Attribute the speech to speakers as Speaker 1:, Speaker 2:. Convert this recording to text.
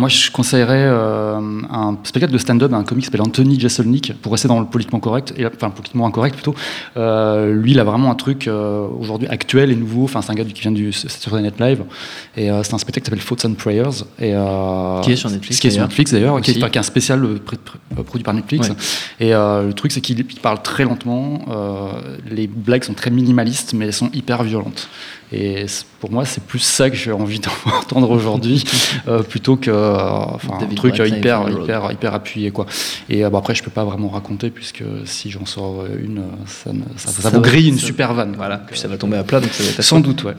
Speaker 1: Moi, je conseillerais euh, un spectacle de stand-up un comique qui s'appelle Anthony Jeselnik, pour rester dans le politiquement correct, et, enfin politiquement incorrect plutôt. Euh, lui, il a vraiment un truc euh, aujourd'hui actuel et nouveau. Enfin, c'est un gars qui vient du Saturday Night Live, et c'est un spectacle qui s'appelle Thoughts and Prayers, et
Speaker 2: qui est sur Netflix,
Speaker 1: qui est sur Netflix d'ailleurs, qui, est un spécial produit par Netflix. Et le truc, c'est qu'il parle très lentement. les blagues sont très minimalistes, mais elles sont hyper violentes. Et pour moi, c'est plus ça que j'ai envie d'entendre aujourd'hui, plutôt que euh, un truc hyper, hyper, hyper appuyé. Quoi. Et euh, après, je peux pas vraiment raconter, puisque si j'en sors une, ça, ça, vous grille une super vanne.
Speaker 2: Voilà, puis ça va tomber à plat, donc ça va être
Speaker 1: Sans doute, ouais.